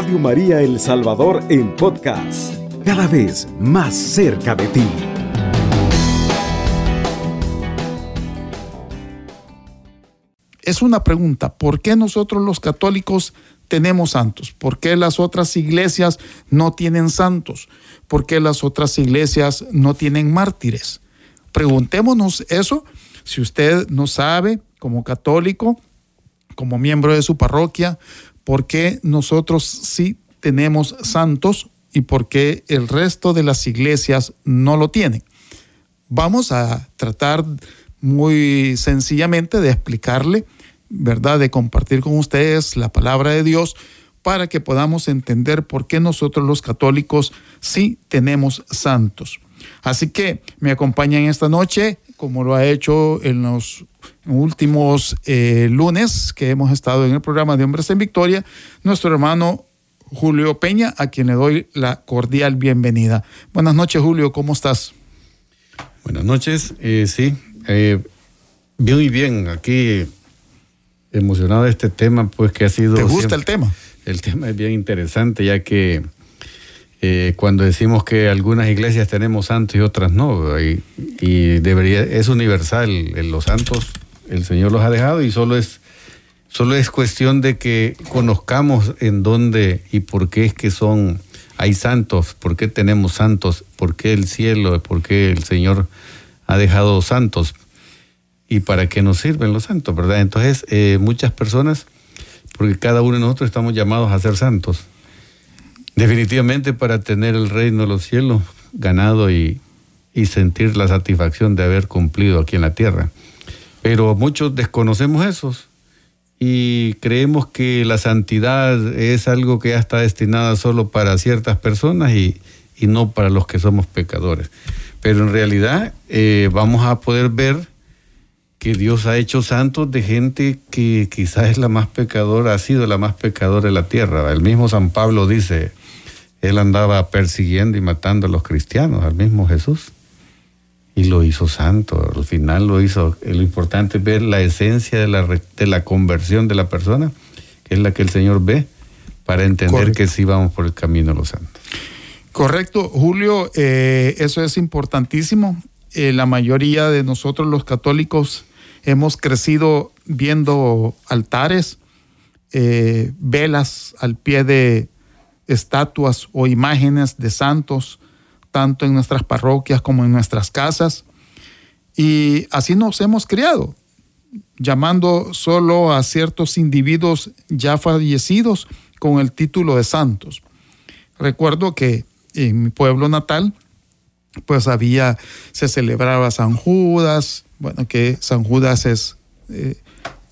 Radio María El Salvador en podcast, cada vez más cerca de ti. Es una pregunta, ¿por qué nosotros los católicos tenemos santos? ¿Por qué las otras iglesias no tienen santos? ¿Por qué las otras iglesias no tienen mártires? Preguntémonos eso. Si usted no sabe, como católico, como miembro de su parroquia, por qué nosotros sí tenemos santos y por qué el resto de las iglesias no lo tienen. Vamos a tratar muy sencillamente de explicarle, ¿verdad? De compartir con ustedes la palabra de Dios para que podamos entender por qué nosotros los católicos sí tenemos santos. Así que me acompañan esta noche, como lo ha hecho en los últimos eh, lunes que hemos estado en el programa de Hombres en Victoria, nuestro hermano Julio Peña, a quien le doy la cordial bienvenida. Buenas noches, Julio, ¿cómo estás? Buenas noches, eh, sí, eh, muy bien, aquí emocionado de este tema, pues que ha sido... ¿Te gusta el tema? El tema es bien interesante, ya que eh, cuando decimos que algunas iglesias tenemos santos y otras no, y, debería, es universal, en los santos el Señor los ha dejado y solo es, solo es cuestión de que conozcamos en dónde y por qué es que son, hay santos, por qué tenemos santos, por qué el cielo, por qué el Señor ha dejado santos y para qué nos sirven los santos, ¿verdad? Entonces, eh, muchas personas, porque cada uno de nosotros estamos llamados a ser santos Definitivamente para tener el reino de los cielos ganado y, sentir la satisfacción de haber cumplido aquí en la tierra. Pero muchos desconocemos esos y creemos que la santidad es algo que ya está destinada solo para ciertas personas y, no para los que somos pecadores. Pero en realidad eh, vamos a poder ver que Dios ha hecho santos de gente que quizás es la más pecadora, ha sido la más pecadora de la tierra. El mismo San Pablo dice, él andaba persiguiendo y matando a los cristianos, al mismo Jesús. Y lo hizo santo, al final lo hizo. Lo importante es ver la esencia de la, de la conversión de la persona, que es la que el Señor ve, para entender que sí vamos por el camino de los santos. Correcto, Julio, eh, eso es importantísimo. Eh, la mayoría de nosotros los católicos hemos crecido viendo altares, eh, velas al pie de, estatuas o imágenes de santos, tanto en nuestras parroquias como en nuestras casas. Y así nos hemos criado, llamando solo a ciertos individuos ya fallecidos con el título de santos. Recuerdo que en mi pueblo natal, pues había, se celebraba San Judas, bueno, que San Judas es eh,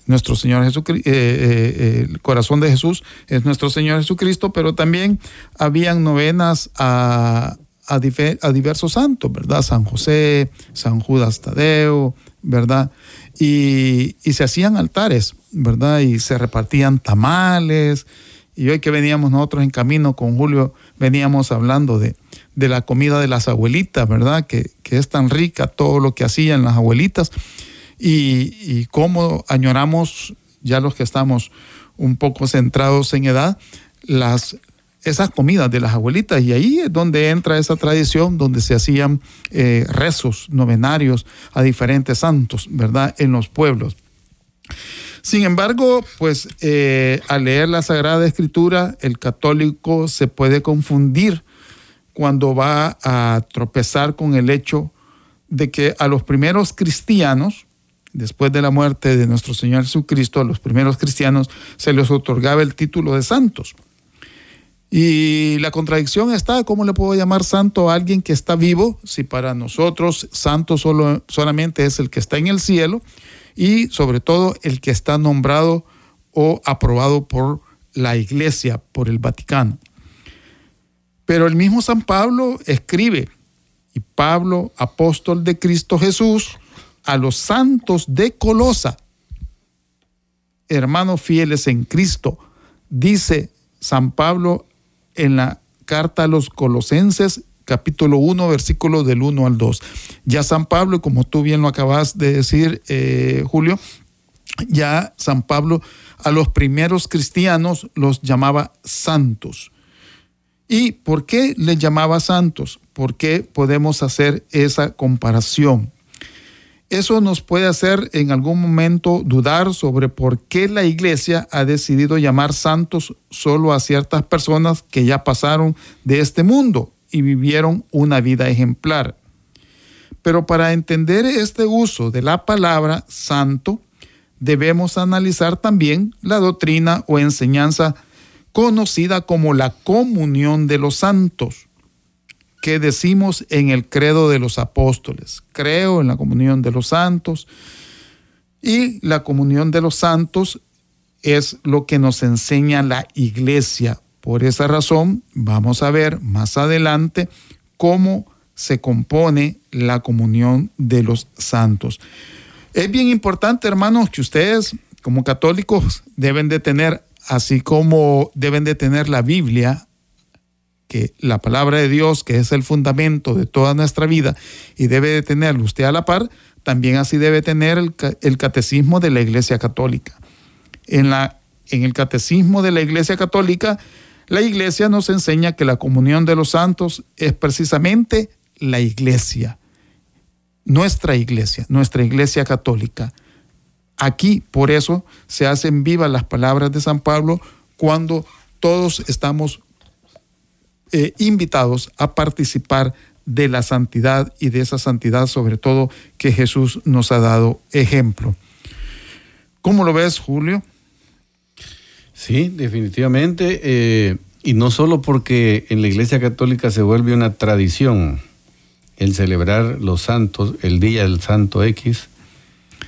nuestro Señor Jesucristo, eh, eh, eh, el corazón de Jesús es nuestro Señor Jesucristo, pero también habían novenas a, a, diversos santos, ¿verdad? San José, San Judas Tadeo, ¿verdad? Y, se hacían altares, ¿verdad? Y se repartían tamales. Y hoy que veníamos nosotros en camino con Julio, veníamos hablando de, de la comida de las abuelitas, ¿verdad? Que, que es tan rica todo lo que hacían las abuelitas y, cómo añoramos, ya los que estamos un poco centrados en edad, las, esas comidas de las abuelitas. Y ahí es donde entra esa tradición, donde se hacían eh, rezos, novenarios a diferentes santos, ¿verdad? En los pueblos. Sin embargo, pues eh, al leer la Sagrada Escritura, el católico se puede confundir cuando va a tropezar con el hecho de que a los primeros cristianos, después de la muerte de nuestro Señor Jesucristo, a los primeros cristianos se les otorgaba el título de santos. Y la contradicción está, ¿cómo le puedo llamar santo a alguien que está vivo si para nosotros santo solo, solamente es el que está en el cielo y sobre todo el que está nombrado o aprobado por la iglesia, por el Vaticano? Pero el mismo San Pablo escribe, y Pablo, apóstol de Cristo Jesús, a los santos de Colosa, hermanos fieles en Cristo, dice San Pablo en la carta a los colosenses capítulo 1, versículo del 1 al 2. Ya San Pablo, como tú bien lo acabas de decir, eh, Julio, ya San Pablo a los primeros cristianos los llamaba santos. ¿Y por qué les llamaba santos? ¿Por qué podemos hacer esa comparación? Eso nos puede hacer en algún momento dudar sobre por qué la iglesia ha decidido llamar santos solo a ciertas personas que ya pasaron de este mundo y vivieron una vida ejemplar. Pero para entender este uso de la palabra santo, debemos analizar también la doctrina o enseñanza conocida como la comunión de los santos, que decimos en el credo de los apóstoles. Creo en la comunión de los santos y la comunión de los santos es lo que nos enseña la iglesia. Por esa razón vamos a ver más adelante cómo se compone la comunión de los santos. Es bien importante, hermanos, que ustedes como católicos deben de tener, así como deben de tener la Biblia, que la palabra de Dios, que es el fundamento de toda nuestra vida, y debe de tenerlo usted a la par, también así debe tener el, el catecismo de la Iglesia Católica. En, la, en el catecismo de la Iglesia Católica, la Iglesia nos enseña que la comunión de los santos es precisamente la Iglesia nuestra iglesia, nuestra iglesia católica. Aquí, por eso, se hacen vivas las palabras de San Pablo cuando todos estamos eh, invitados a participar de la santidad y de esa santidad sobre todo que Jesús nos ha dado ejemplo. ¿Cómo lo ves, Julio? Sí, definitivamente. Eh, y no solo porque en la Iglesia Católica se vuelve una tradición, el celebrar los santos, el día del Santo X,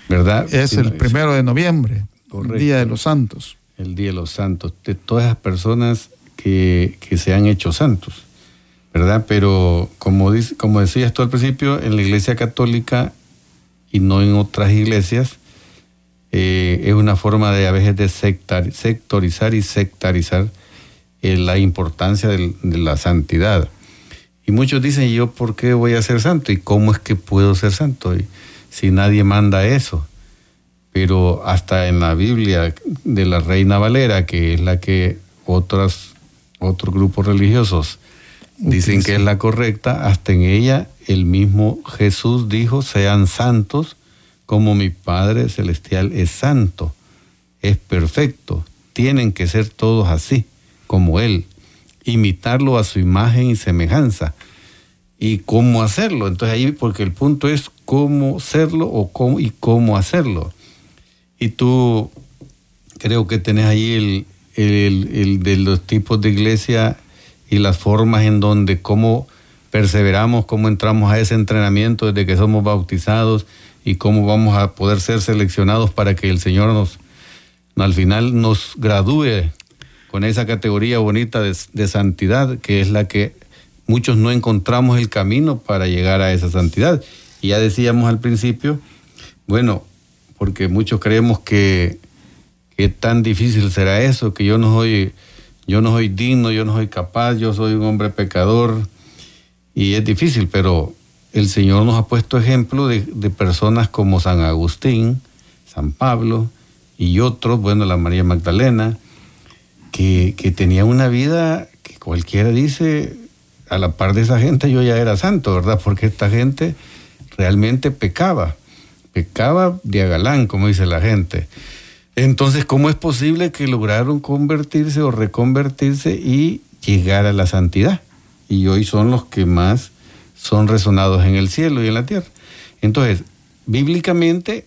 ¿verdad? Es el primero de noviembre, el Día de los Santos. El Día de los Santos, de todas las personas que, se han hecho santos, ¿verdad? Pero como, dice, como decías tú al principio, en la Iglesia Católica y no en otras iglesias, eh, es una forma de a veces de sectorizar y sectarizar eh, la importancia de la santidad. Y muchos dicen, ¿yo por qué voy a ser santo? ¿Y cómo es que puedo ser santo? si nadie manda eso. Pero hasta en la Biblia de la Reina Valera, que es la que otras, otros grupos religiosos dicen que es la correcta, hasta en ella el mismo Jesús dijo, sean santos como mi Padre Celestial es santo, es perfecto, tienen que ser todos así, como Él imitarlo a su imagen y semejanza. ¿Y cómo hacerlo? Entonces ahí, porque el punto es cómo serlo o cómo, y cómo hacerlo. Y tú creo que tenés ahí el, el, de los tipos de iglesia y las formas en donde cómo perseveramos, cómo entramos a ese entrenamiento desde que somos bautizados y cómo vamos a poder ser seleccionados para que el Señor nos, al final nos gradúe con esa categoría bonita de, santidad, que es la que muchos no encontramos el camino para llegar a esa santidad. Y ya decíamos al principio, bueno, porque muchos creemos que, que tan difícil será eso, que yo no soy, yo no soy digno, yo no soy capaz, yo soy un hombre pecador, y es difícil, pero el Señor nos ha puesto ejemplo de, de personas como San Agustín, San Pablo y otros, bueno, la María Magdalena, que, que tenía una vida que cualquiera dice, a la par de esa gente yo ya era santo, ¿verdad? Porque esta gente realmente pecaba, pecaba de galán, como dice la gente. Entonces, ¿cómo es posible que lograron convertirse o reconvertirse y llegar a la santidad? Y hoy son los que más son resonados en el cielo y en la tierra. Entonces, bíblicamente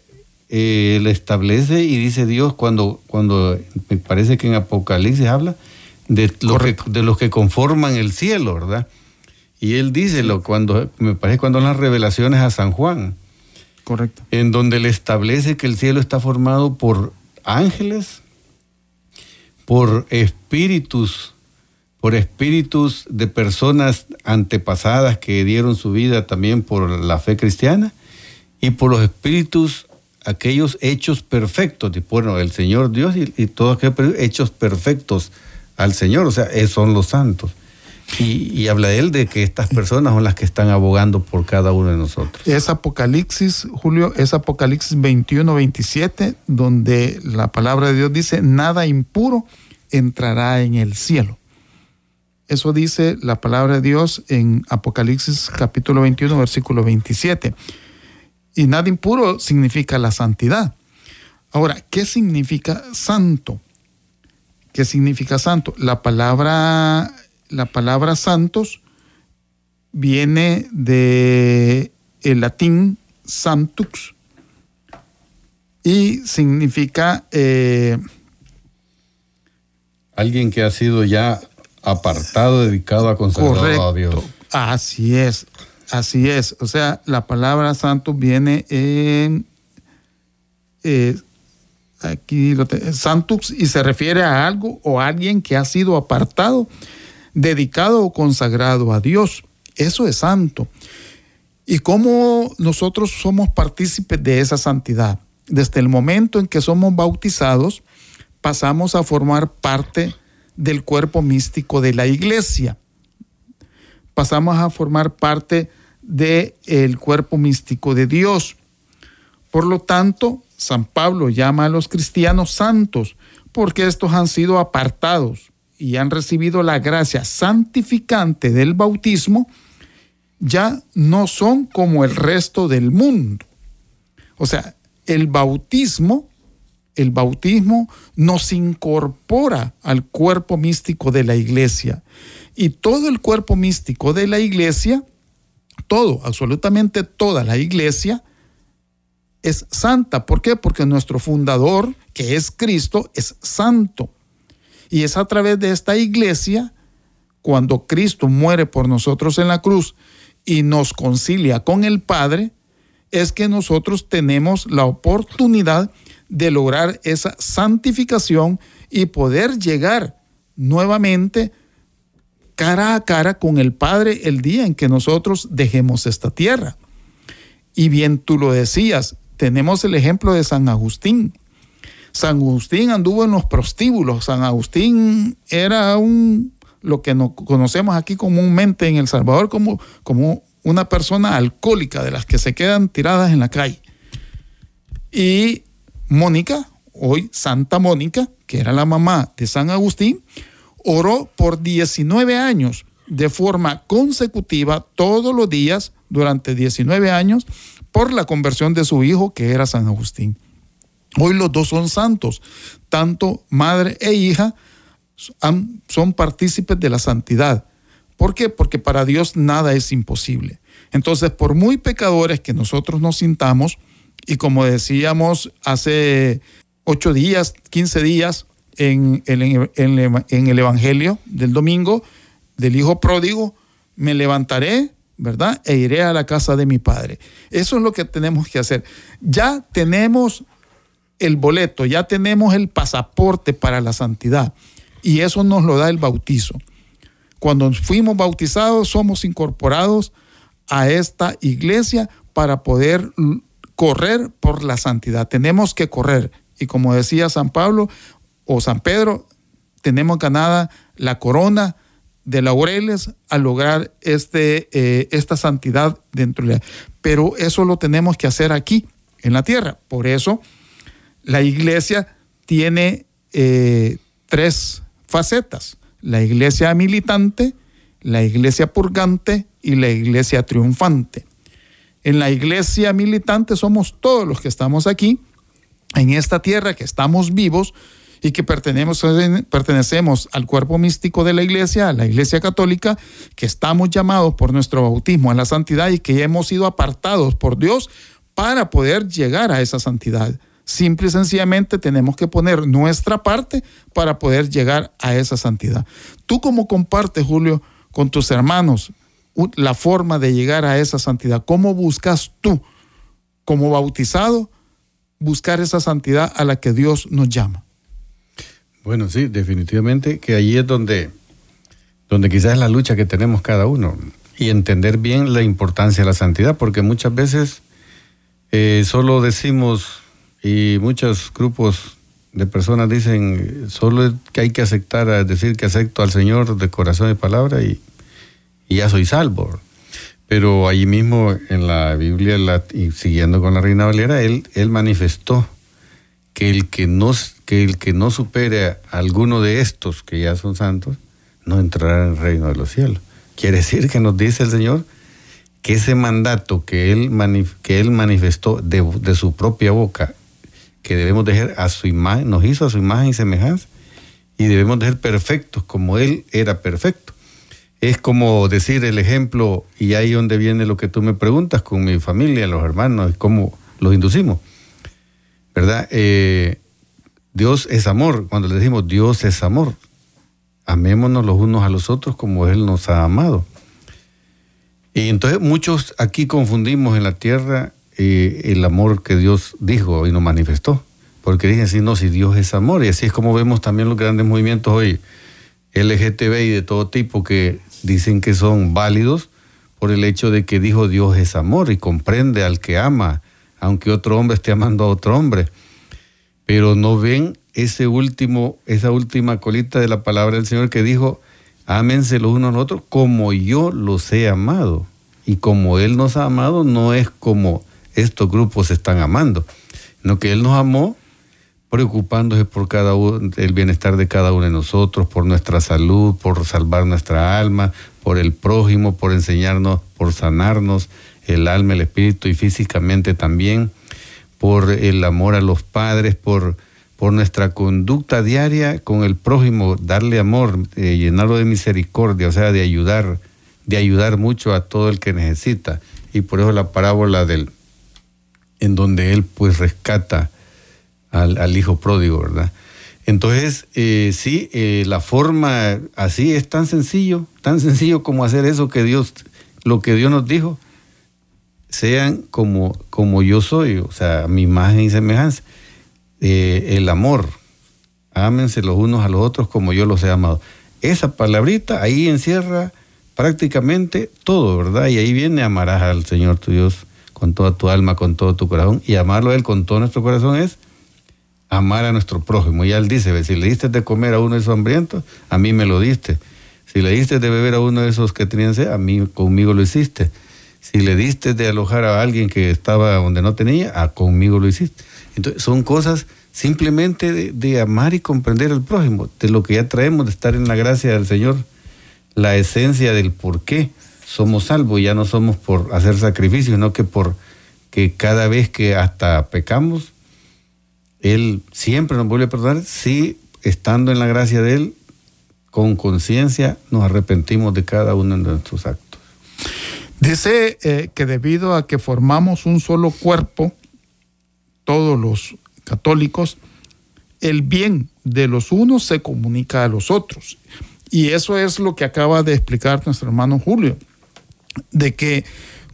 eh, le establece y dice Dios cuando, cuando me parece que en Apocalipsis habla de, de los que conforman el cielo, ¿verdad? Y él dice lo cuando, me parece cuando las revelaciones a San Juan. Correcto. En donde le establece que el cielo está formado por ángeles, por espíritus, por espíritus de personas antepasadas que dieron su vida también por la fe cristiana y por los espíritus aquellos hechos perfectos, bueno, el Señor Dios y, todos aquellos hechos perfectos al Señor, o sea, son los santos. Y, habla él de que estas personas son las que están abogando por cada uno de nosotros. Es Apocalipsis, Julio, es Apocalipsis 21, 27, donde la palabra de Dios dice, nada impuro entrará en el cielo. Eso dice la palabra de Dios en Apocalipsis capítulo 21, versículo 27. Y nada impuro significa la santidad. Ahora, ¿qué significa santo? ¿Qué significa santo? La palabra la palabra santos viene de el latín santux y significa eh, alguien que ha sido ya apartado, dedicado a consagrar a Dios. Así es, así es. O sea, la palabra santo viene en eh, aquí lo santux y se refiere a algo o a alguien que ha sido apartado dedicado o consagrado a Dios. Eso es santo. ¿Y cómo nosotros somos partícipes de esa santidad? Desde el momento en que somos bautizados, pasamos a formar parte del cuerpo místico de la iglesia. Pasamos a formar parte del el cuerpo místico de Dios. Por lo tanto, San Pablo llama a los cristianos santos porque estos han sido apartados y han recibido la gracia santificante del bautismo, ya no son como el resto del mundo. O sea, el bautismo, el bautismo nos incorpora al cuerpo místico de la iglesia. Y todo el cuerpo místico de la iglesia, todo, absolutamente toda la iglesia, es santa. ¿Por qué? Porque nuestro fundador, que es Cristo, es santo. Y es a través de esta iglesia, cuando Cristo muere por nosotros en la cruz y nos concilia con el Padre, es que nosotros tenemos la oportunidad de lograr esa santificación y poder llegar nuevamente cara a cara con el Padre el día en que nosotros dejemos esta tierra. Y bien tú lo decías, tenemos el ejemplo de San Agustín. San Agustín anduvo en los prostíbulos. San Agustín era un, lo que nos conocemos aquí comúnmente en El Salvador como, como una persona alcohólica de las que se quedan tiradas en la calle. Y Mónica, hoy Santa Mónica, que era la mamá de San Agustín, oró por 19 años de forma consecutiva todos los días durante 19 años por la conversión de su hijo que era San Agustín. Hoy los dos son santos, tanto madre e hija son partícipes de la santidad. ¿Por qué? Porque para Dios nada es imposible. Entonces, por muy pecadores que nosotros nos sintamos, y como decíamos hace ocho días, quince días, en, en el Evangelio del domingo, del Hijo Pródigo, me levantaré, ¿verdad? E iré a la casa de mi Padre. Eso es lo que tenemos que hacer. Ya tenemos el boleto, ya tenemos el pasaporte para la santidad. Y eso nos lo da el bautizo. Cuando fuimos bautizados, somos incorporados a esta iglesia para poder correr por la santidad. Tenemos que correr. Y como decía San Pablo o San Pedro, tenemos ganada la corona de laureles al lograr este, eh, esta santidad dentro de la... Pero eso lo tenemos que hacer aquí, en la tierra. Por eso la iglesia tiene eh, tres facetas, la iglesia militante, la iglesia purgante y la iglesia triunfante. En la iglesia militante somos todos los que estamos aquí, en esta tierra, que estamos vivos y que pertenecemos, pertenecemos al cuerpo místico de la iglesia, a la iglesia católica, que estamos llamados por nuestro bautismo a la santidad y que hemos sido apartados por Dios para poder llegar a esa santidad. Simple y sencillamente tenemos que poner nuestra parte para poder llegar a esa santidad. Tú como compartes, Julio, con tus hermanos la forma de llegar a esa santidad, ¿cómo buscas tú como bautizado buscar esa santidad a la que Dios nos llama? Bueno, sí, definitivamente que allí es donde, donde quizás es la lucha que tenemos cada uno y entender bien la importancia de la santidad, porque muchas veces eh, solo decimos y muchos grupos de personas dicen solo que hay que aceptar, decir que acepto al Señor de corazón y palabra y, ya soy salvo. Pero allí mismo en la Biblia, siguiendo con la Reina Valera, él, él manifestó que el que, no, que el que no supere a alguno de estos que ya son santos, no entrará en el reino de los cielos. Quiere decir que nos dice el Señor que ese mandato que Él, que él manifestó de, de, su propia boca, que debemos dejar a su imagen, nos hizo a su imagen y semejanza, y debemos de ser perfectos como Él era perfecto. Es como decir el ejemplo, y ahí donde viene lo que tú me preguntas con mi familia, los hermanos, cómo los inducimos. ¿Verdad? Eh, Dios es amor. Cuando le decimos Dios es amor, amémonos los unos a los otros como Él nos ha amado. Y entonces muchos aquí confundimos en la tierra el amor que Dios dijo y nos manifestó. Porque dicen, si no, si Dios es amor. Y así es como vemos también los grandes movimientos hoy, LGTB y de todo tipo, que dicen que son válidos por el hecho de que dijo Dios es amor y comprende al que ama, aunque otro hombre esté amando a otro hombre. Pero no ven ese último, esa última colita de la palabra del Señor que dijo, ámense los unos a los otros como yo los he amado. Y como Él nos ha amado, no es como estos grupos están amando, sino que Él nos amó preocupándose por cada uno, el bienestar de cada uno de nosotros, por nuestra salud, por salvar nuestra alma, por el prójimo, por enseñarnos, por sanarnos el alma, el espíritu y físicamente también, por el amor a los padres, por, por nuestra conducta diaria con el prójimo, darle amor, eh, llenarlo de misericordia, o sea, de ayudar, de ayudar mucho a todo el que necesita. Y por eso la parábola del, en donde él pues rescata al, hijo pródigo, ¿verdad? Entonces, eh, sí, eh, la forma así es tan sencillo, tan sencillo como hacer eso que Dios, lo que Dios nos dijo, sean como, como yo soy, o sea, mi imagen y semejanza. Eh, el amor, ámense los unos a los otros como yo los he amado. Esa palabrita ahí encierra prácticamente todo, ¿verdad? Y ahí viene amarás al Señor tu Dios con toda tu alma, con todo tu corazón, y amarlo a Él con todo nuestro corazón es amar a nuestro prójimo. Y él dice, si le diste de comer a uno de esos hambrientos, a mí me lo diste. Si le diste de beber a uno de esos que tenían sed, a mí conmigo lo hiciste. Si le diste de alojar a alguien que estaba donde no tenía, a conmigo lo hiciste. Entonces, son cosas simplemente de, amar y comprender al prójimo, de lo que ya traemos, de estar en la gracia del Señor, la esencia del por qué somos salvos, ya no somos por hacer sacrificios, sino que por que cada vez que hasta pecamos, él siempre nos vuelve a perdonar si, estando en la gracia de Él, con conciencia, nos arrepentimos de cada uno de nuestros actos. Dice eh, que debido a que formamos un solo cuerpo, todos los católicos, el bien de los unos se comunica a los otros. Y eso es lo que acaba de explicar nuestro hermano Julio, de que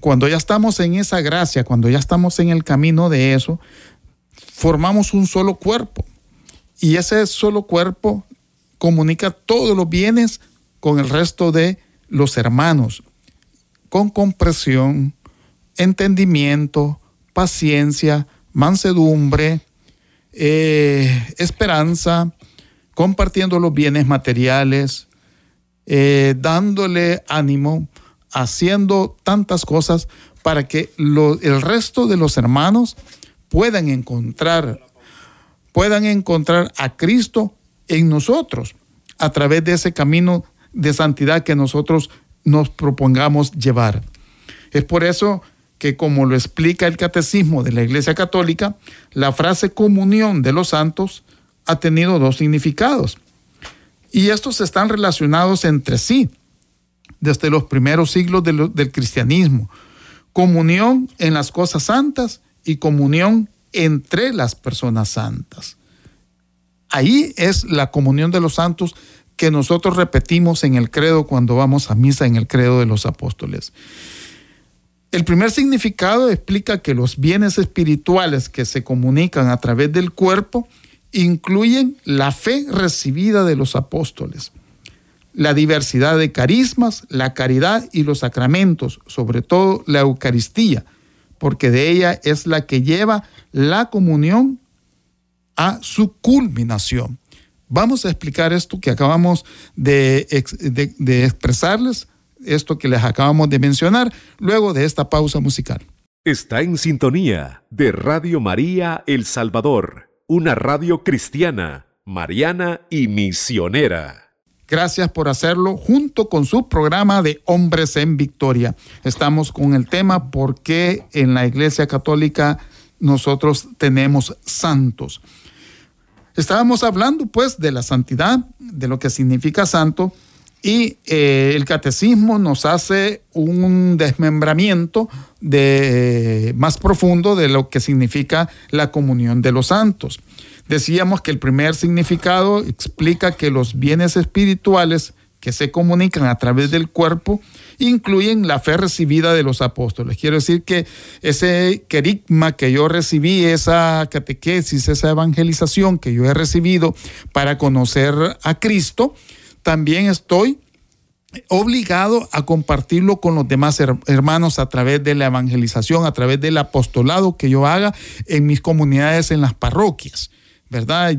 cuando ya estamos en esa gracia, cuando ya estamos en el camino de eso, formamos un solo cuerpo. Y ese solo cuerpo comunica todos los bienes con el resto de los hermanos, con compresión, entendimiento, paciencia, mansedumbre, eh, esperanza, compartiendo los bienes materiales, eh, dándole ánimo, haciendo tantas cosas para que el resto de los hermanos puedan encontrar, puedan encontrar a Cristo en nosotros a través de ese camino de santidad que nosotros nos propongamos llevar. Es por eso que como lo explica el catecismo de la Iglesia Católica, la frase comunión de los santos ha tenido dos significados. Y estos están relacionados entre sí desde los primeros siglos del cristianismo. Comunión en las cosas santas y comunión entre las personas santas. Ahí es la comunión de los santos que nosotros repetimos en el credo cuando vamos a misa en el credo de los apóstoles. El primer significado explica que los bienes espirituales que se comunican a través del cuerpo incluyen la fe recibida de los apóstoles, la diversidad de carismas, la caridad y los sacramentos, sobre todo la Eucaristía, porque de ella es la que lleva la comunión a su culminación. Vamos a explicar esto que acabamos de, expresarles esto que les acabamos de mencionar luego de esta pausa musical. Está en sintonía de Radio María El Salvador, una radio cristiana, mariana y misionera. Gracias por hacerlo junto con su programa de Hombres en Victoria. Estamos con el tema ¿Por qué en la Iglesia Católica nosotros tenemos santos? Estábamos hablando pues de la santidad, de lo que significa santo, y eh, el catecismo nos hace un desmembramiento de, más profundo de lo que significa la comunión de los santos. Decíamos que el primer significado explica que los bienes espirituales que se comunican a través del cuerpo incluyen la fe recibida de los apóstoles. Quiero decir que ese querigma que yo recibí, esa catequesis, esa evangelización que yo he recibido para conocer a Cristo, también estoy obligado a compartirlo con los demás hermanos a través de la evangelización, a través del apostolado que yo haga en mis comunidades, en las parroquias, ¿verdad?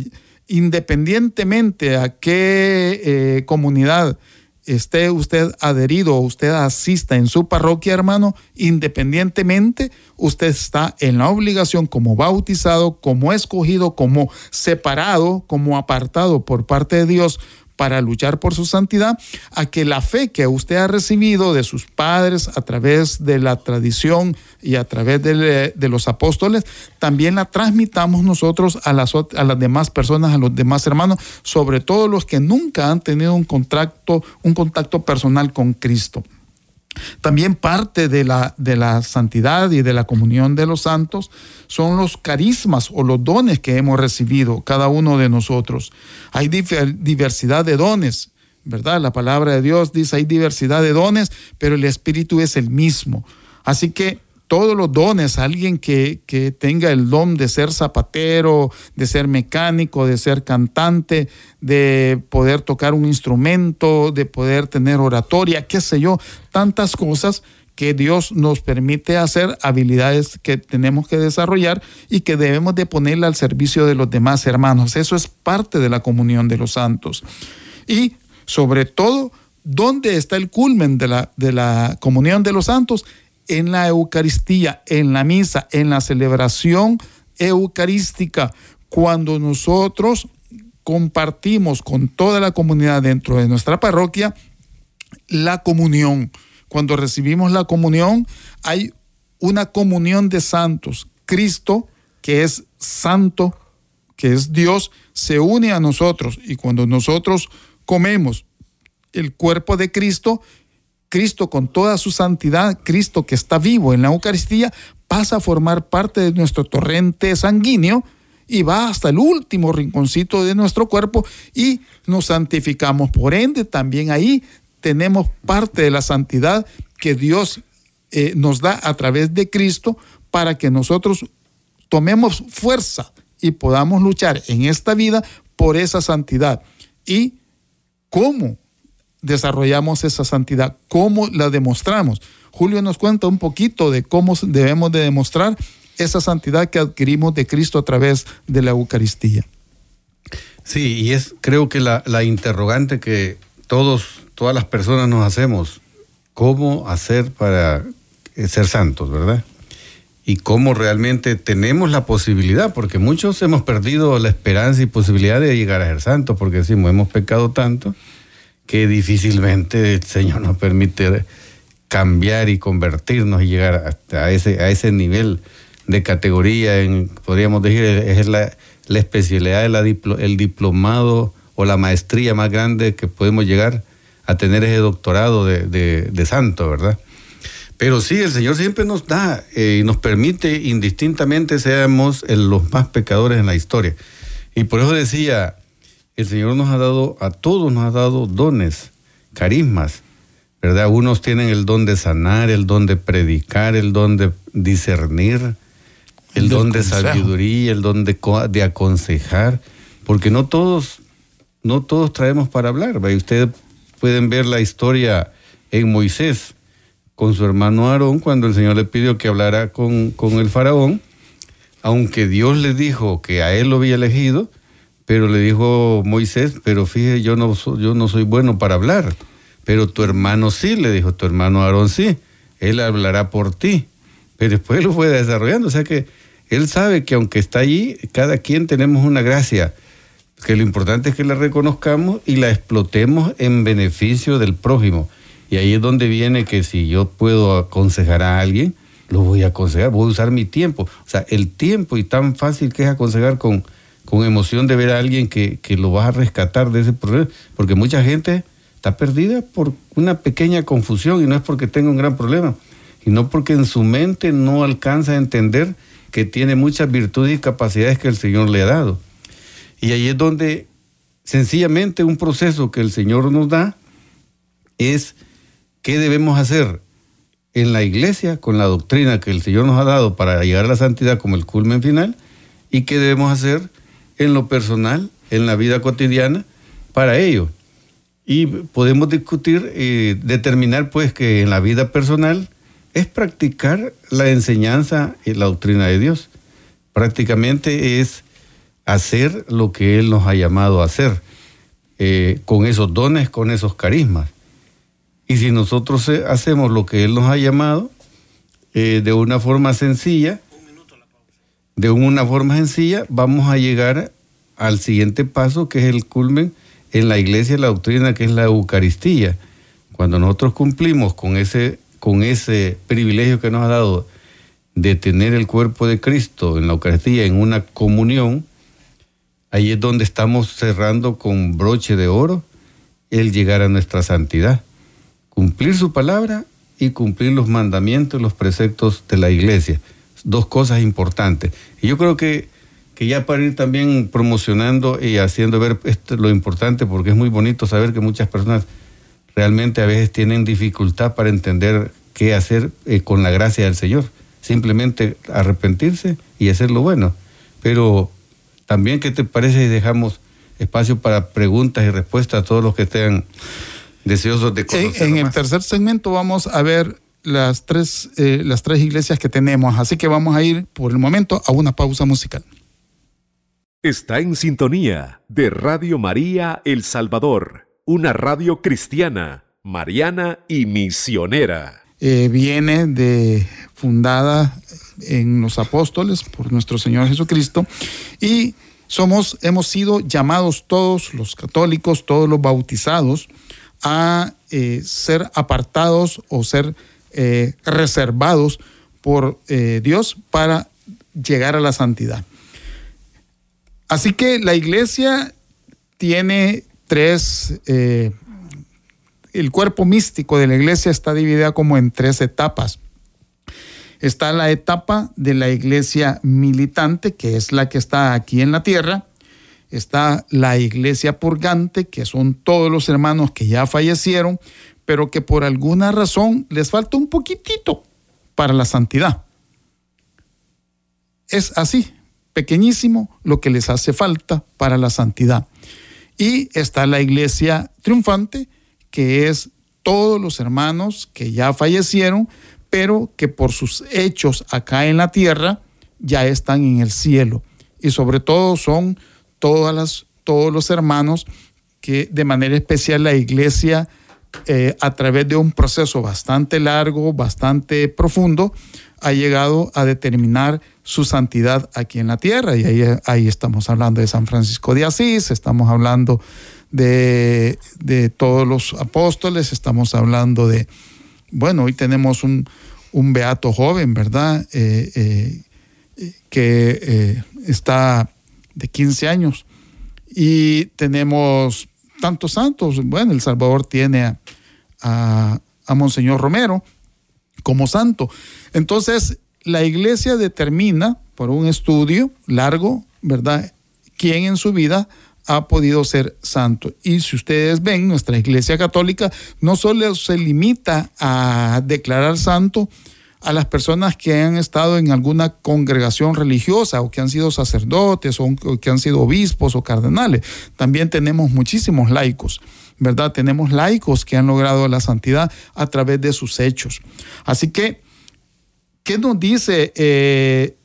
Independientemente a qué eh, comunidad esté usted adherido o usted asista en su parroquia, hermano, independientemente, usted está en la obligación como bautizado, como escogido, como separado, como apartado por parte de Dios para luchar por su santidad, a que la fe que usted ha recibido de sus padres a través de la tradición y a través de, los apóstoles, también la transmitamos nosotros a las, a las demás personas, a los demás hermanos, sobre todo los que nunca han tenido un contacto, un contacto personal con Cristo. También parte de la, de la santidad y de la comunión de los santos son los carismas o los dones que hemos recibido cada uno de nosotros. Hay diversidad de dones, ¿verdad? La palabra de Dios dice hay diversidad de dones, pero el Espíritu es el mismo. Así que todos los dones, alguien que, que, tenga el don de ser zapatero, de ser mecánico, de ser cantante, de poder tocar un instrumento, de poder tener oratoria, qué sé yo, tantas cosas que Dios nos permite hacer, habilidades que tenemos que desarrollar y que debemos de ponerla al servicio de los demás hermanos. Eso es parte de la comunión de los santos. Y sobre todo, ¿dónde está el culmen de la, de la comunión de los santos? En la Eucaristía, en la misa, en la celebración eucarística, cuando nosotros compartimos con toda la comunidad dentro de nuestra parroquia la comunión. Cuando recibimos la comunión hay una comunión de santos. Cristo, que es santo, que es Dios, se une a nosotros y cuando nosotros comemos el cuerpo de Cristo, Cristo con toda su santidad, Cristo que está vivo en la Eucaristía, pasa a formar parte de nuestro torrente sanguíneo y va hasta el último rinconcito de nuestro cuerpo y nos santificamos. Por ende, también ahí tenemos parte de la santidad que Dios eh, nos da a través de Cristo para que nosotros tomemos fuerza y podamos luchar en esta vida por esa santidad. ¿Y cómo? Desarrollamos esa santidad? ¿Cómo la demostramos? Julio nos cuenta un poquito de cómo debemos de demostrar esa santidad que adquirimos de Cristo a través de la Eucaristía. Sí, y es creo que la, la interrogante que todos, todas las personas nos hacemos, ¿cómo hacer para ser santos, verdad? Y cómo realmente tenemos la posibilidad, porque muchos hemos perdido la esperanza y posibilidad de llegar a ser santos, porque decimos, hemos pecado tanto, que difícilmente el Señor nos permite cambiar y convertirnos y llegar hasta ese, a ese nivel de categoría, podríamos decir, es la, la especialidad, el diplomado o la maestría más grande que podemos llegar a tener ese doctorado de, de, santo, ¿verdad? Pero sí, el Señor siempre nos da eh, y nos permite indistintamente seamos los más pecadores en la historia. Y por eso decía, el Señor nos ha dado, a todos nos ha dado dones, carismas, ¿verdad? Unos tienen el don de sanar, el don de predicar, el don de discernir, el, don de sabiduría, el don de, de, aconsejar, porque no todos, no todos traemos para hablar. Ustedes pueden ver la historia en Moisés con su hermano Aarón cuando el Señor le pidió que hablara con, con el faraón, aunque Dios le dijo que a él lo había elegido, pero le dijo Moisés, pero fíjese, yo no, yo no soy bueno para hablar, pero tu hermano sí, le dijo, tu hermano Aarón sí, él hablará por ti. Pero después lo fue desarrollando, o sea que él sabe que aunque está allí, cada quien tenemos una gracia, que lo importante es que la reconozcamos y la explotemos en beneficio del prójimo. Y ahí es donde viene que si yo puedo aconsejar a alguien, lo voy a aconsejar, voy a usar mi tiempo. O sea, el tiempo y tan fácil que es aconsejar con, con emoción de ver a alguien que, que lo vas a rescatar de ese problema, porque mucha gente está perdida por una pequeña confusión y no es porque tenga un gran problema, sino porque en su mente no alcanza a entender que tiene muchas virtudes y capacidades que el Señor le ha dado. Y ahí es donde sencillamente un proceso que el Señor nos da es qué debemos hacer en la iglesia con la doctrina que el Señor nos ha dado para llegar a la santidad como el culmen final y qué debemos hacer en lo personal, en la vida cotidiana, para ello. Y podemos discutir, y determinar pues que en la vida personal es practicar la enseñanza y la doctrina de Dios. Prácticamente es hacer lo que Él nos ha llamado a hacer, eh, con esos dones, con esos carismas. Y si nosotros hacemos lo que Él nos ha llamado, eh, de una forma sencilla, de una forma sencilla, vamos a llegar al siguiente paso, que es el culmen en la iglesia, la doctrina, que es la Eucaristía. Cuando nosotros cumplimos con ese, con ese privilegio que nos ha dado de tener el cuerpo de Cristo en la Eucaristía, en una comunión, ahí es donde estamos cerrando con broche de oro el llegar a nuestra santidad. Cumplir su palabra y cumplir los mandamientos, los preceptos de la iglesia. Dos cosas importantes. Y yo creo que que ya para ir también promocionando y haciendo ver esto, lo importante, porque es muy bonito saber que muchas personas realmente a veces tienen dificultad para entender qué hacer eh, con la gracia del Señor. Simplemente arrepentirse y hacer lo bueno. Pero también, ¿qué te parece si dejamos espacio para preguntas y respuestas a todos los que estén deseosos de conocer? En, el tercer segmento vamos a ver las tres, eh, las tres iglesias que tenemos, así que vamos a ir por el momento a una pausa musical. Está en sintonía de Radio María El Salvador, una radio cristiana, mariana y misionera. Eh, viene de fundada en los apóstoles por nuestro Señor Jesucristo y somos, hemos sido llamados todos los católicos, todos los bautizados a eh, ser apartados o ser eh, reservados por Dios para llegar a la santidad. Así que la iglesia tiene tres, eh, el cuerpo místico de la iglesia está dividida como en tres etapas. Está la etapa de la iglesia militante, que es la que está aquí en la tierra. Está la iglesia purgante, que son todos los hermanos que ya fallecieron, pero que por alguna razón les falta un poquitito para la santidad. Es así, pequeñísimo lo que les hace falta para la santidad. Y está la iglesia triunfante, que es todos los hermanos que ya fallecieron, pero que por sus hechos acá en la tierra ya están en el cielo. Y sobre todo son todas las, todos los hermanos que de manera especial la iglesia, eh, a través de un proceso bastante largo, bastante profundo, ha llegado a determinar su santidad aquí en la tierra. Y ahí, estamos hablando de San Francisco de Asís, estamos hablando de, todos los apóstoles, estamos hablando de, bueno, hoy tenemos un, beato joven, ¿verdad? Eh, eh, que está de 15 años. Y tenemos tantos santos. Bueno, El Salvador tiene a, a Monseñor Romero como santo. Entonces, la iglesia determina por un estudio largo, ¿verdad?, quién en su vida ha podido ser santo. Y si ustedes ven, nuestra iglesia católica no solo se limita a declarar santo a las personas que han estado en alguna congregación religiosa o que han sido sacerdotes o que han sido obispos o cardenales. También tenemos muchísimos laicos, ¿verdad? Tenemos laicos que han logrado la santidad a través de sus hechos. Así que ¿Qué nos dice eh,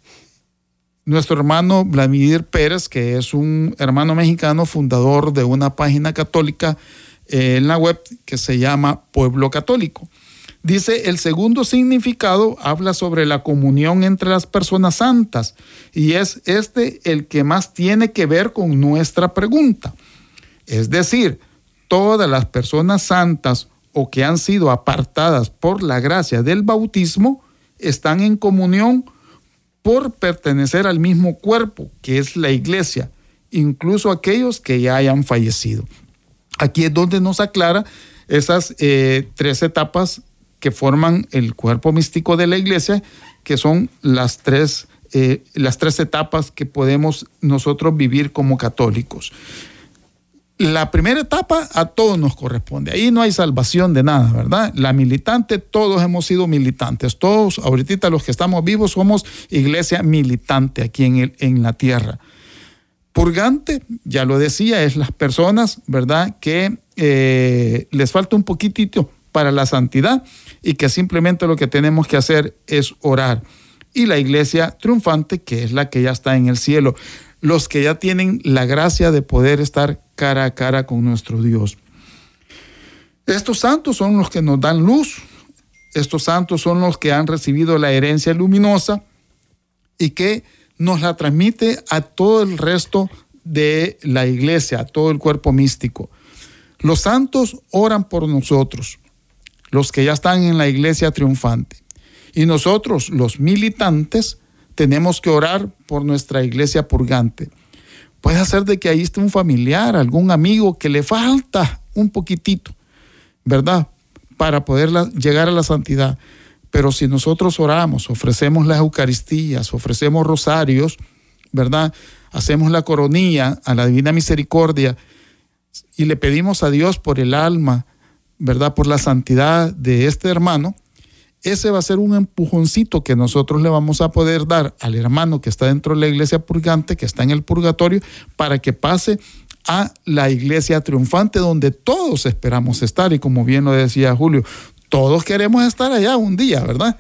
nuestro hermano Vladimir Pérez, que es un hermano mexicano, fundador de una página católica eh, en la web que se llama Pueblo Católico. Dice, el segundo significado habla sobre la comunión entre las personas santas y es este el que más tiene que ver con nuestra pregunta. Es decir, todas las personas santas o que han sido apartadas por la gracia del bautismo están en comunión por pertenecer al mismo cuerpo, que es la iglesia, incluso aquellos que ya hayan fallecido. Aquí es donde nos aclara esas eh, tres etapas que forman el cuerpo místico de la iglesia, que son las tres, eh, las tres etapas que podemos nosotros vivir como católicos. La primera etapa a todos nos corresponde. Ahí no hay salvación de nada, ¿verdad? La militante, todos hemos sido militantes. Todos, ahorita los que estamos vivos, somos iglesia militante aquí en, el, en la tierra. Purgante, ya lo decía, es las personas, ¿verdad? Que eh, les falta un poquitito para la santidad y que simplemente lo que tenemos que hacer es orar. Y la iglesia triunfante, que es la que ya está en el cielo los que ya tienen la gracia de poder estar cara a cara con nuestro Dios. Estos santos son los que nos dan luz, estos santos son los que han recibido la herencia luminosa y que nos la transmite a todo el resto de la iglesia, a todo el cuerpo místico. Los santos oran por nosotros, los que ya están en la iglesia triunfante. Y nosotros, los militantes, tenemos que orar por nuestra iglesia purgante. Puede ser de que ahí esté un familiar, algún amigo que le falta un poquitito, ¿verdad? Para poder llegar a la santidad. Pero si nosotros oramos, ofrecemos las Eucaristías, ofrecemos rosarios, ¿verdad? Hacemos la coronilla a la Divina Misericordia y le pedimos a Dios por el alma, ¿verdad? Por la santidad de este hermano, ese va a ser un empujoncito que nosotros le vamos a poder dar al hermano que está dentro de la iglesia purgante, que está en el purgatorio, para que pase a la iglesia triunfante donde todos esperamos estar. Y como bien lo decía Julio, todos queremos estar allá un día, ¿verdad?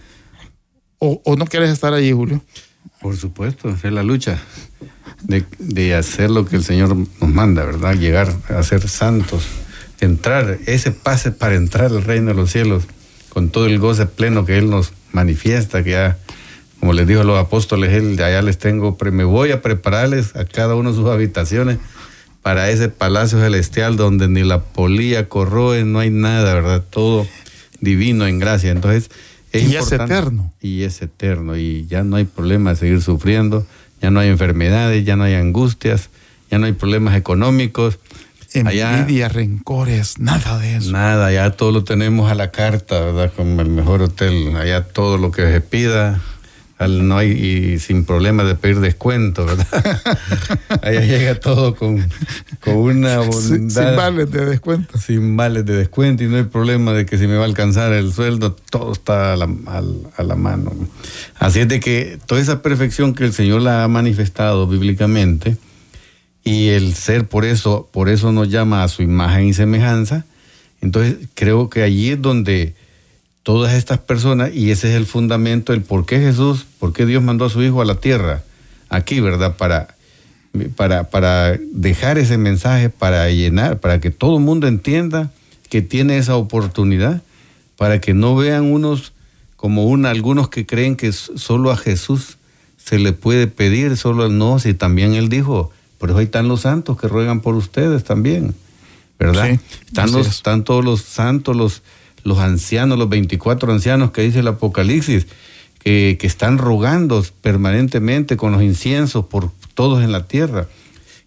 ¿O, no quieres estar allí, Julio? Por supuesto, es la lucha de, de hacer lo que el Señor nos manda, ¿verdad? Llegar a ser santos, entrar, ese pase para entrar al reino de los cielos con todo el goce pleno que Él nos manifiesta, que ya, como les dijo a los apóstoles, Él allá les tengo, me voy a prepararles a cada uno sus habitaciones para ese palacio celestial donde ni la polilla corroe, no hay nada, ¿verdad? Todo divino en gracia. Entonces, es y es eterno. Y es eterno, y ya no hay problema de seguir sufriendo, ya no hay enfermedades, ya no hay angustias, ya no hay problemas económicos, envidia, rencores, nada de eso. Nada, ya todo lo tenemos a la carta, ¿verdad? Como el mejor hotel, allá todo lo que se pida, no hay y sin problema de pedir descuento, ¿verdad? allá llega todo con, con una bondad. Sin, vales de descuento. Sin vales de descuento y no hay problema de que si me va a alcanzar el sueldo, todo está a la, a la mano. Así es de que toda esa perfección que el Señor la ha manifestado bíblicamente, y el ser por eso, por eso nos llama a su imagen y semejanza. Entonces creo que allí es donde todas estas personas, y ese es el fundamento, el por qué Jesús, por qué Dios mandó a su Hijo a la tierra, aquí, ¿verdad? Para, para, para dejar ese mensaje, para llenar, para que todo el mundo entienda que tiene esa oportunidad, para que no vean unos como una, algunos que creen que solo a Jesús se le puede pedir, solo no, si también Él dijo, por eso ahí están los santos que ruegan por ustedes también, ¿verdad? están, los, están todos los santos, los, los ancianos, los 24 ancianos que dice el Apocalipsis, que, que están rogando permanentemente con los inciensos por todos en la tierra.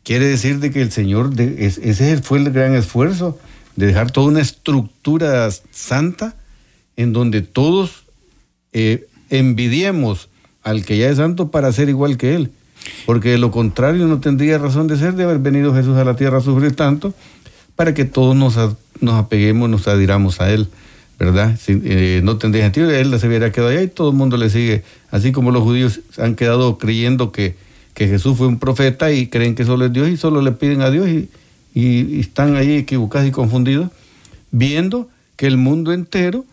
Quiere decir de que el Señor, de, ese fue el gran esfuerzo, de dejar toda una estructura santa en donde todos eh, envidiemos al que ya es santo para ser igual que Él. Porque de lo contrario no tendría razón de ser de haber venido Jesús a la tierra a sufrir tanto para que todos nos, nos apeguemos, nos adhiramos a Él, ¿verdad? Eh, no tendría sentido, Él se hubiera quedado allá y todo el mundo le sigue. Así como los judíos han quedado creyendo que, que Jesús fue un profeta y creen que solo es Dios y solo le piden a Dios y, y están ahí equivocados y confundidos, viendo que el mundo entero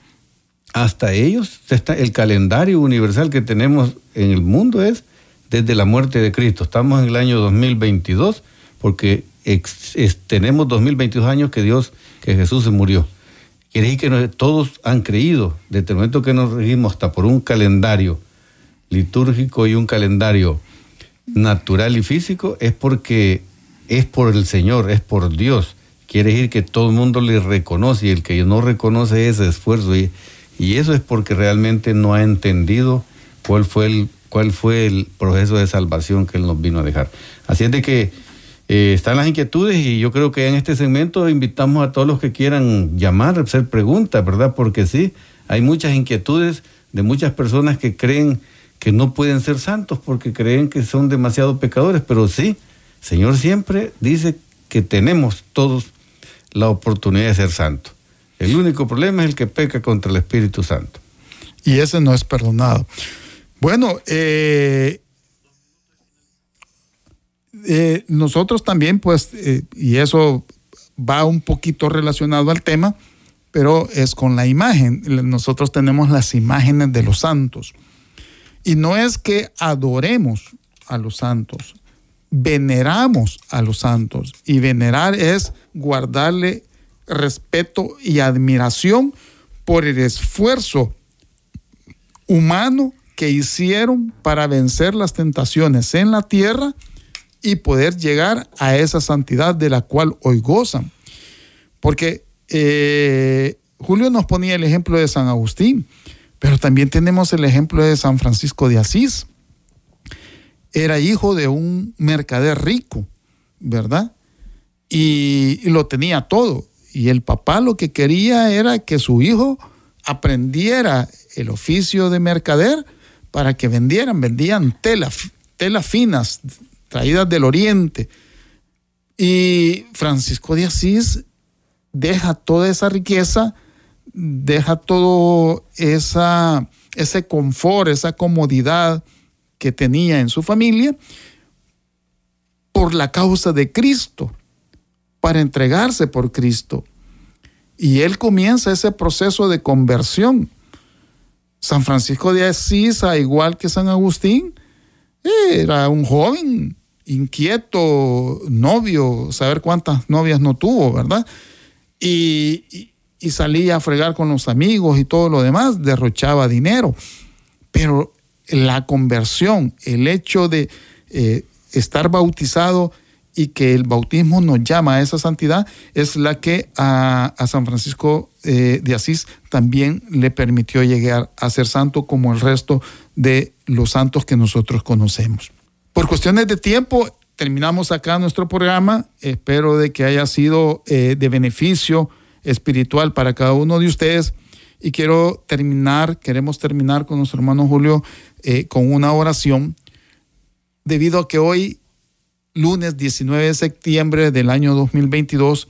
hasta ellos, el calendario universal que tenemos en el mundo es desde la muerte de Cristo. Estamos en el año 2022 porque tenemos 2022 años que Dios, que Jesús se murió. Quiere decir que todos han creído, desde el momento que nos regimos hasta por un calendario litúrgico y un calendario natural y físico, es porque es por el Señor, es por Dios. Quiere decir que todo el mundo le reconoce y el que no reconoce ese esfuerzo. Y, y eso es porque realmente no ha entendido cuál fue el cuál fue el proceso de salvación que Él nos vino a dejar. Así es de que eh, están las inquietudes y yo creo que en este segmento invitamos a todos los que quieran llamar, hacer preguntas, ¿verdad? Porque sí, hay muchas inquietudes de muchas personas que creen que no pueden ser santos porque creen que son demasiado pecadores, pero sí, Señor siempre dice que tenemos todos la oportunidad de ser santos. El único problema es el que peca contra el Espíritu Santo. Y ese no es perdonado. Bueno, eh, eh, nosotros también, pues, eh, y eso va un poquito relacionado al tema, pero es con la imagen. Nosotros tenemos las imágenes de los santos. Y no es que adoremos a los santos, veneramos a los santos. Y venerar es guardarle respeto y admiración por el esfuerzo humano que hicieron para vencer las tentaciones en la tierra y poder llegar a esa santidad de la cual hoy gozan. Porque eh, Julio nos ponía el ejemplo de San Agustín, pero también tenemos el ejemplo de San Francisco de Asís. Era hijo de un mercader rico, ¿verdad? Y, y lo tenía todo. Y el papá lo que quería era que su hijo aprendiera el oficio de mercader para que vendieran, vendían telas, telas finas traídas del oriente. Y Francisco de Asís deja toda esa riqueza, deja todo esa, ese confort, esa comodidad que tenía en su familia por la causa de Cristo, para entregarse por Cristo. Y él comienza ese proceso de conversión. San Francisco de Asís, igual que San Agustín, era un joven inquieto, novio, saber cuántas novias no tuvo, ¿verdad? Y, salía a fregar con los amigos y todo lo demás, derrochaba dinero. Pero la conversión, el hecho de eh, estar bautizado y que el bautismo nos llama a esa santidad, es la que a, San Francisco eh, de Asís también le permitió llegar a ser santo como el resto de los santos que nosotros conocemos. Por cuestiones de tiempo, terminamos acá nuestro programa. Espero de que haya sido eh, de beneficio espiritual para cada uno de ustedes. Y quiero terminar, queremos terminar con nuestro hermano Julio eh, con una oración, debido a que hoy lunes 19 de septiembre del año 2022,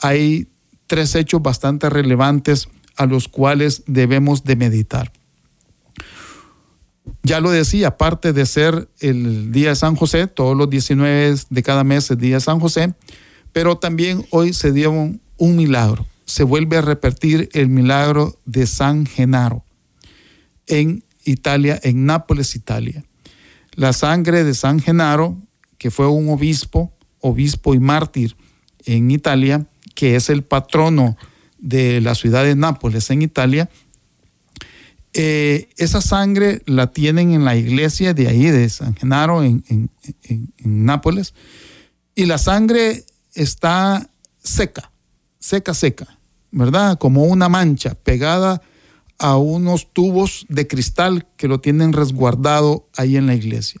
hay tres hechos bastante relevantes a los cuales debemos de meditar. Ya lo decía, aparte de ser el día de San José, todos los 19 de cada mes es día de San José, pero también hoy se dio un, un milagro. Se vuelve a repetir el milagro de San Genaro en Italia, en Nápoles, Italia. La sangre de San Genaro que fue un obispo, obispo y mártir en Italia, que es el patrono de la ciudad de Nápoles en Italia, eh, esa sangre la tienen en la iglesia de ahí, de San Genaro, en, en, Nápoles, y la sangre está seca, seca, seca, ¿verdad? Como una mancha pegada a unos tubos de cristal que lo tienen resguardado ahí en la iglesia.